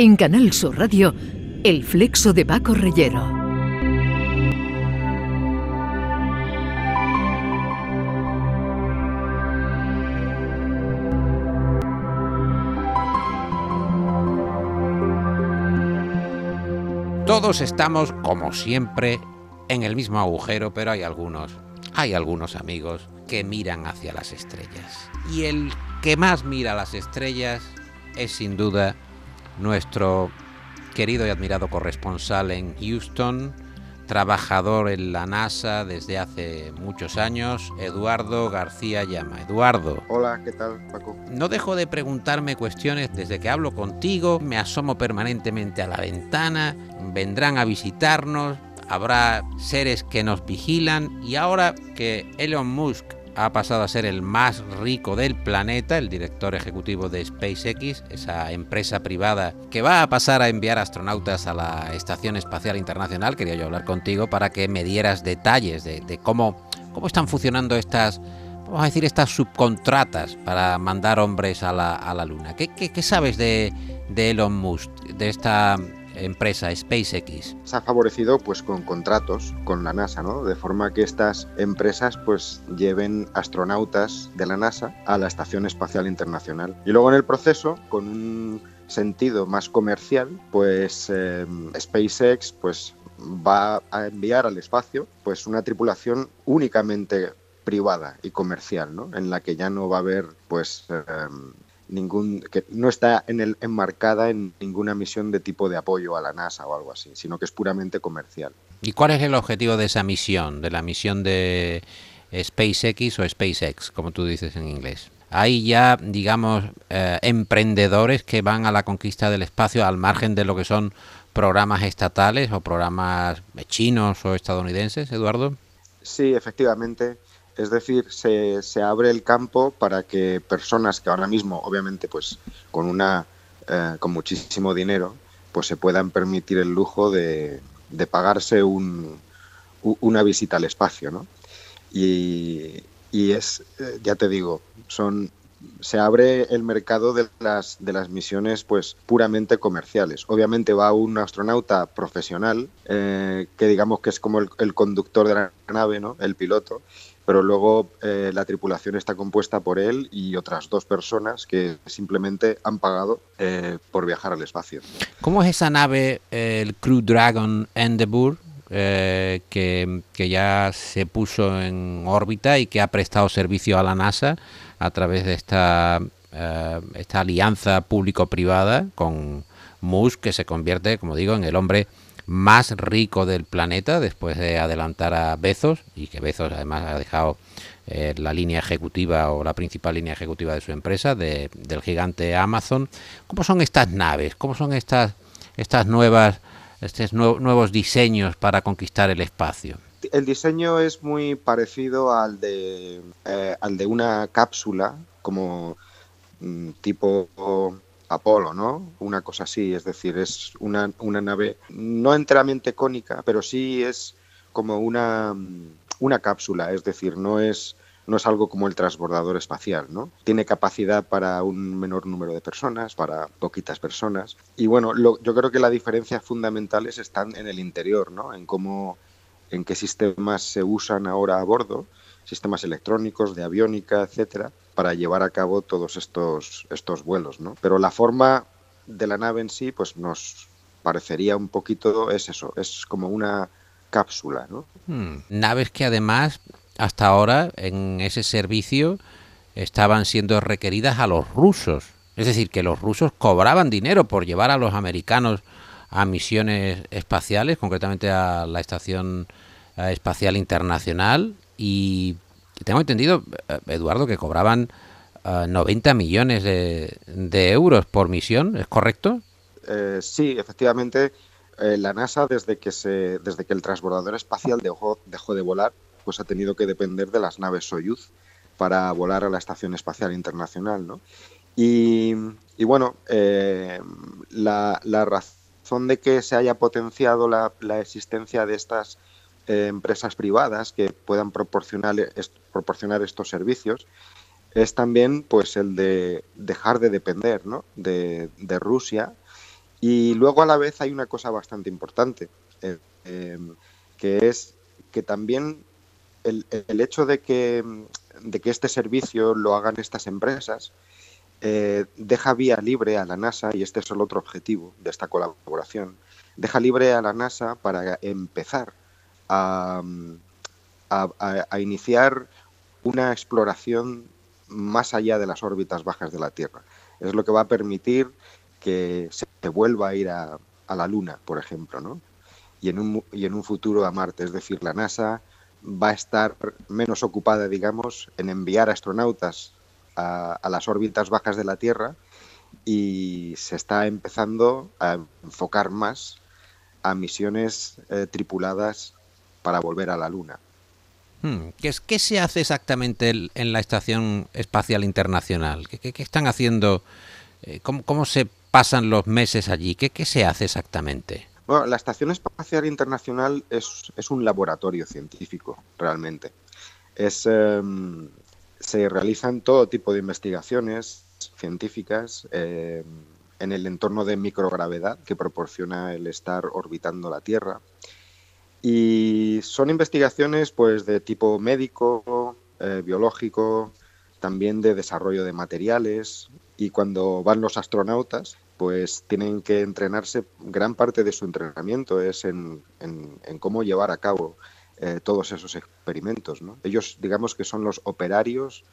En Canal Sur Radio, El Flexo de Paco Reyero. Todos estamos, como siempre, en el mismo agujero, pero hay algunos, hay algunos amigos que miran hacia las estrellas. Y el que más mira las estrellas es sin duda nuestro querido y admirado corresponsal en Houston, trabajador en la NASA desde hace muchos años, Eduardo García Llama. Eduardo. Hola, ¿qué tal, Paco? No dejo de preguntarme cuestiones desde que hablo contigo, me asomo permanentemente a la ventana, vendrán a visitarnos, habrá seres que nos vigilan y ahora que Elon Musk ha pasado a ser el más rico del planeta, el director ejecutivo de SpaceX, esa empresa privada que va a pasar a enviar astronautas a la Estación Espacial Internacional. Quería yo hablar contigo para que me dieras detalles de, cómo, cómo están funcionando estas, vamos a decir, estas subcontratas para mandar hombres a la, Luna. ¿Qué, sabes de, de Elon Musk, de esta empresa SpaceX. Se ha favorecido pues con contratos con la NASA, ¿no? De forma que estas empresas pues lleven astronautas de la NASA a la Estación Espacial Internacional. Y luego en el proceso, con un sentido más comercial, pues em, SpaceX pues va a enviar al espacio pues una tripulación únicamente privada y comercial, ¿no? En la que ya no va a haber pues em, ningún que no está en el, enmarcada en ninguna misión de tipo de apoyo a la NASA o algo así, sino que es puramente comercial. ¿Y cuál es el objetivo de esa misión, de la misión de SpaceX o SpaceX, como tú dices en inglés? Hay ya, digamos, eh, emprendedores que van a la conquista del espacio al margen de lo que son programas estatales o programas chinos o estadounidenses, Eduardo. Sí, efectivamente. Es decir, se, se, abre el campo para que personas que ahora mismo, obviamente, pues con una eh, con muchísimo dinero, pues se puedan permitir el lujo de, de pagarse un, una visita al espacio, ¿no? Y, y es, eh, ya te digo, son se abre el mercado de las, de las misiones pues puramente comerciales. Obviamente va un astronauta profesional, eh, que digamos que es como el, el, conductor de la nave, ¿no? el piloto, pero luego eh, la tripulación está compuesta por él y otras dos personas que simplemente han pagado eh, por viajar al espacio. ¿Cómo es esa nave, el Crew Dragon Endeavour, eh, que, ya se puso en órbita y que ha prestado servicio a la NASA a través de esta, esta alianza público-privada con Musk, que se convierte, como digo, en el hombre más rico del planeta después de adelantar a Bezos y que Bezos además ha dejado eh, la línea ejecutiva o la principal línea ejecutiva de su empresa, de, del gigante Amazon. ¿Cómo son estas naves? ¿Cómo son estas, estas nuevas, estos nuevos diseños para conquistar el espacio? El diseño es muy parecido al de, eh, al de una cápsula, como mm, tipo Apolo, ¿no? Una cosa así, es decir, es una, una nave no enteramente cónica, pero sí es como una, una cápsula, es decir, no es no es algo como el transbordador espacial, ¿no? Tiene capacidad para un menor número de personas, para poquitas personas. Y bueno, yo creo que las diferencias fundamentales están en el interior, ¿no? En cómo, en qué sistemas se usan ahora a bordo, sistemas electrónicos, de aviónica, etcétera, para llevar a cabo todos estos, estos vuelos, ¿no? Pero la forma de la nave en sí, pues nos parecería un poquito, es eso, es como una cápsula, ¿no? Hmm. Naves que además, hasta ahora, en ese servicio, estaban siendo requeridas a los rusos. Es decir, que los rusos cobraban dinero por llevar a los americanos a misiones espaciales, concretamente a la Estación Espacial Internacional, y tengo entendido, eh, Eduardo, que cobraban 90 eh, millones de, euros por misión, ¿es correcto? Eh, sí, efectivamente, la NASA desde que se, desde que el transbordador espacial dejó, dejó de volar, pues ha tenido que depender de las naves Soyuz para volar a la Estación Espacial Internacional, ¿no? Y, bueno, la, razón de que se haya potenciado la, la existencia de estas empresas privadas que puedan proporcionar, proporcionar estos servicios es también pues el de dejar de depender de, Rusia. Y luego a la vez hay una cosa bastante importante, eh, em, que es que también el, hecho de que, de que, este servicio lo hagan estas empresas eh, deja vía libre a la NASA, y este es el otro objetivo de esta colaboración, deja libre a la NASA para empezar a, iniciar una exploración más allá de las órbitas bajas de la Tierra. Es lo que va a permitir que se vuelva a ir a, la Luna, por ejemplo, ¿no? Y en, un, y en un futuro a Marte. Es decir, la NASA va a estar menos ocupada, digamos, en enviar astronautas a, las órbitas bajas de la Tierra y se está empezando a enfocar más a misiones eh, tripuladas para volver a la Luna. Hmm, ¿Qué, es, ¿Qué se hace exactamente en la Estación Espacial Internacional? ¿Qué, están haciendo? Eh, ¿Cómo, se pasan los meses allí? ¿Qué, qué se hace exactamente? Bueno, la Estación Espacial Internacional es, es un laboratorio científico, realmente. Es, em, se realizan todo tipo de investigaciones científicas em, en el entorno de microgravedad que proporciona el estar orbitando la Tierra. Y son investigaciones pues de tipo médico, eh, biológico, también de desarrollo de materiales. Y cuando van los astronautas, pues tienen que entrenarse, gran parte de su entrenamiento es en, cómo llevar a cabo eh, todos esos experimentos. Ellos, digamos que son los operarios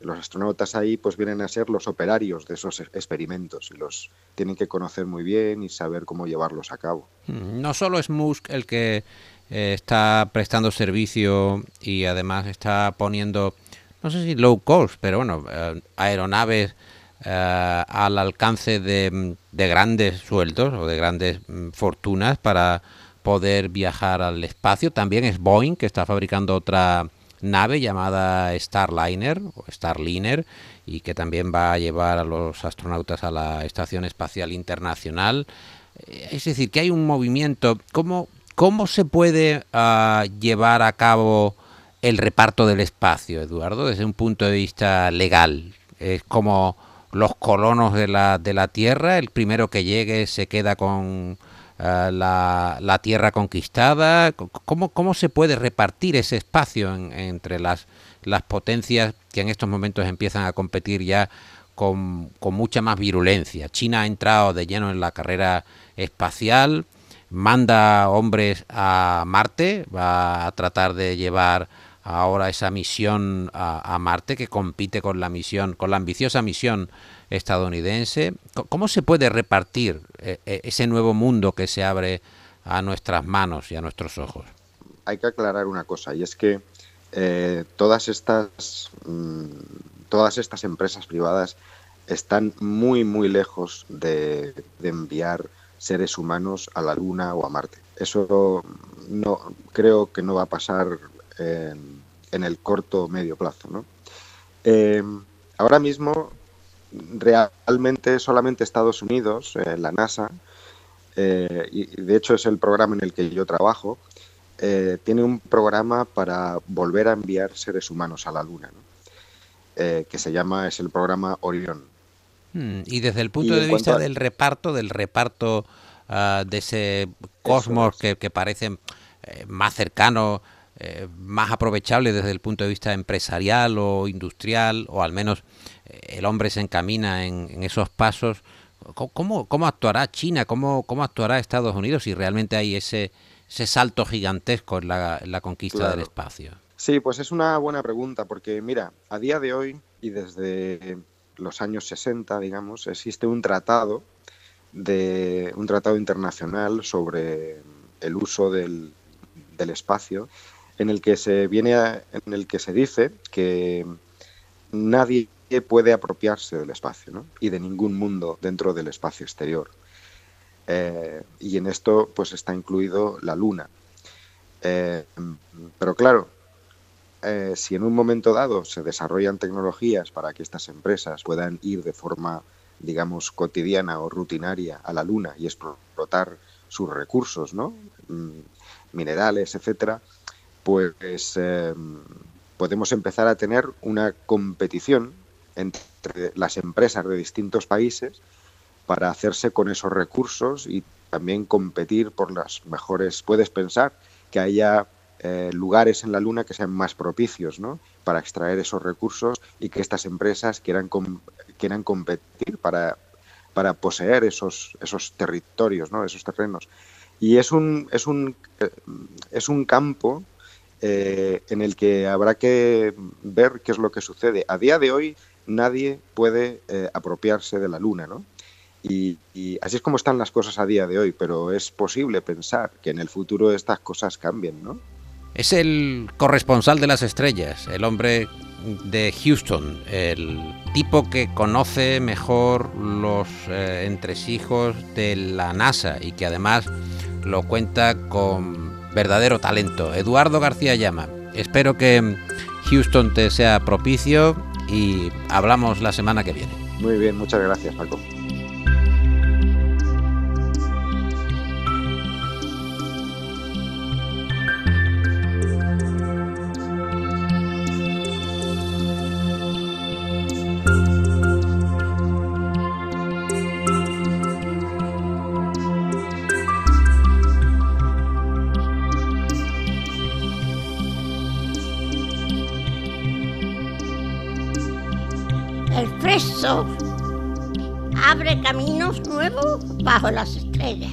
los astronautas ahí pues vienen a ser los operarios de esos experimentos y los tienen que conocer muy bien y saber cómo llevarlos a cabo. Mm, no solo es Musk el que eh, está prestando servicio y además está poniendo, no sé si low cost, pero bueno, eh, aeronaves eh, al alcance de, de, grandes sueldos o de grandes mm, fortunas para poder viajar al espacio. También es Boeing que está fabricando otra nave llamada Starliner o Starliner y que también va a llevar a los astronautas a la Estación Espacial Internacional. Es decir, que hay un movimiento. ¿Cómo, cómo se puede ah, llevar a cabo el reparto del espacio, Eduardo, desde un punto de vista legal? Es como los colonos de la, de la Tierra, el primero que llegue se queda con eh, la, tierra conquistada? ¿Cómo, ¿Cómo se puede repartir ese espacio entre las, las potencias que en estos momentos empiezan a competir ya con, con, mucha más virulencia? China ha entrado de lleno en la carrera espacial, manda hombres a Marte, va a tratar de llevar ahora esa misión a, Marte que compite con la misión, con la ambiciosa misión estadounidense. ¿Cómo se puede repartir eh, eh, ese nuevo mundo que se abre a nuestras manos y a nuestros ojos? Hay que aclarar una cosa y es que eh, todas estas mm, todas estas empresas privadas están muy muy lejos de, enviar seres humanos a la Luna o a Marte. Eso no creo que no va a pasar en, el corto o medio plazo. ¿no? ahora mismo realmente solamente Estados Unidos, eh, la NASA, eh, y de hecho es el programa en el que yo trabajo, eh, tiene un programa para volver a enviar seres humanos a la Luna, que se llama, es el programa Orión. Hmm, y desde el punto de vista del reparto, del reparto ah, de ese cosmos que, que, parece más cercano, más aprovechable desde el punto de vista empresarial o industrial, o al menos el hombre se encamina en, esos pasos, ¿cómo, ¿cómo, actuará China? ¿Cómo, ¿Cómo actuará Estados Unidos si realmente hay ese, ese salto gigantesco en la, conquista del espacio? Sí, pues es una buena pregunta, porque mira, a día de hoy y desde los años 60, digamos, existe un tratado de un tratado internacional sobre el uso del, del espacio en el que se viene en el que se dice que nadie puede apropiarse del espacio y de ningún mundo dentro del espacio exterior. Eh, y en esto pues está incluido la luna. Eh, pero claro, eh, si en un momento dado se desarrollan tecnologías para que estas empresas puedan ir de forma, digamos, cotidiana o rutinaria a la luna y explotar sus recursos, ¿no? Mm, minerales, etcétera, pues podemos empezar a tener una competición entre las empresas de distintos países para hacerse con esos recursos y también competir por las mejores. Puedes pensar que haya eh, lugares en la Luna que sean más propicios ¿no? para extraer esos recursos y que estas empresas quieran, quieran competir para, para poseer esos, esos territorios, ¿no? esos terrenos. Y es un, es un, eh, es un campo eh, en el que habrá que ver qué es lo que sucede. A día de hoy nadie puede apropiarse de la Luna, ¿no? Y, así es como están las cosas a día de hoy, pero es posible pensar que en el futuro estas cosas cambien, ¿no? Es el corresponsal de las estrellas, el hombre de Houston, el tipo que conoce mejor los eh, entresijos de la NASA y que además lo cuenta con verdadero talento. Eduardo García Llama. Espero que Houston te sea propicio y hablamos la semana que viene. Muy bien, muchas gracias, Paco. Abre caminos nuevos bajo las estrellas.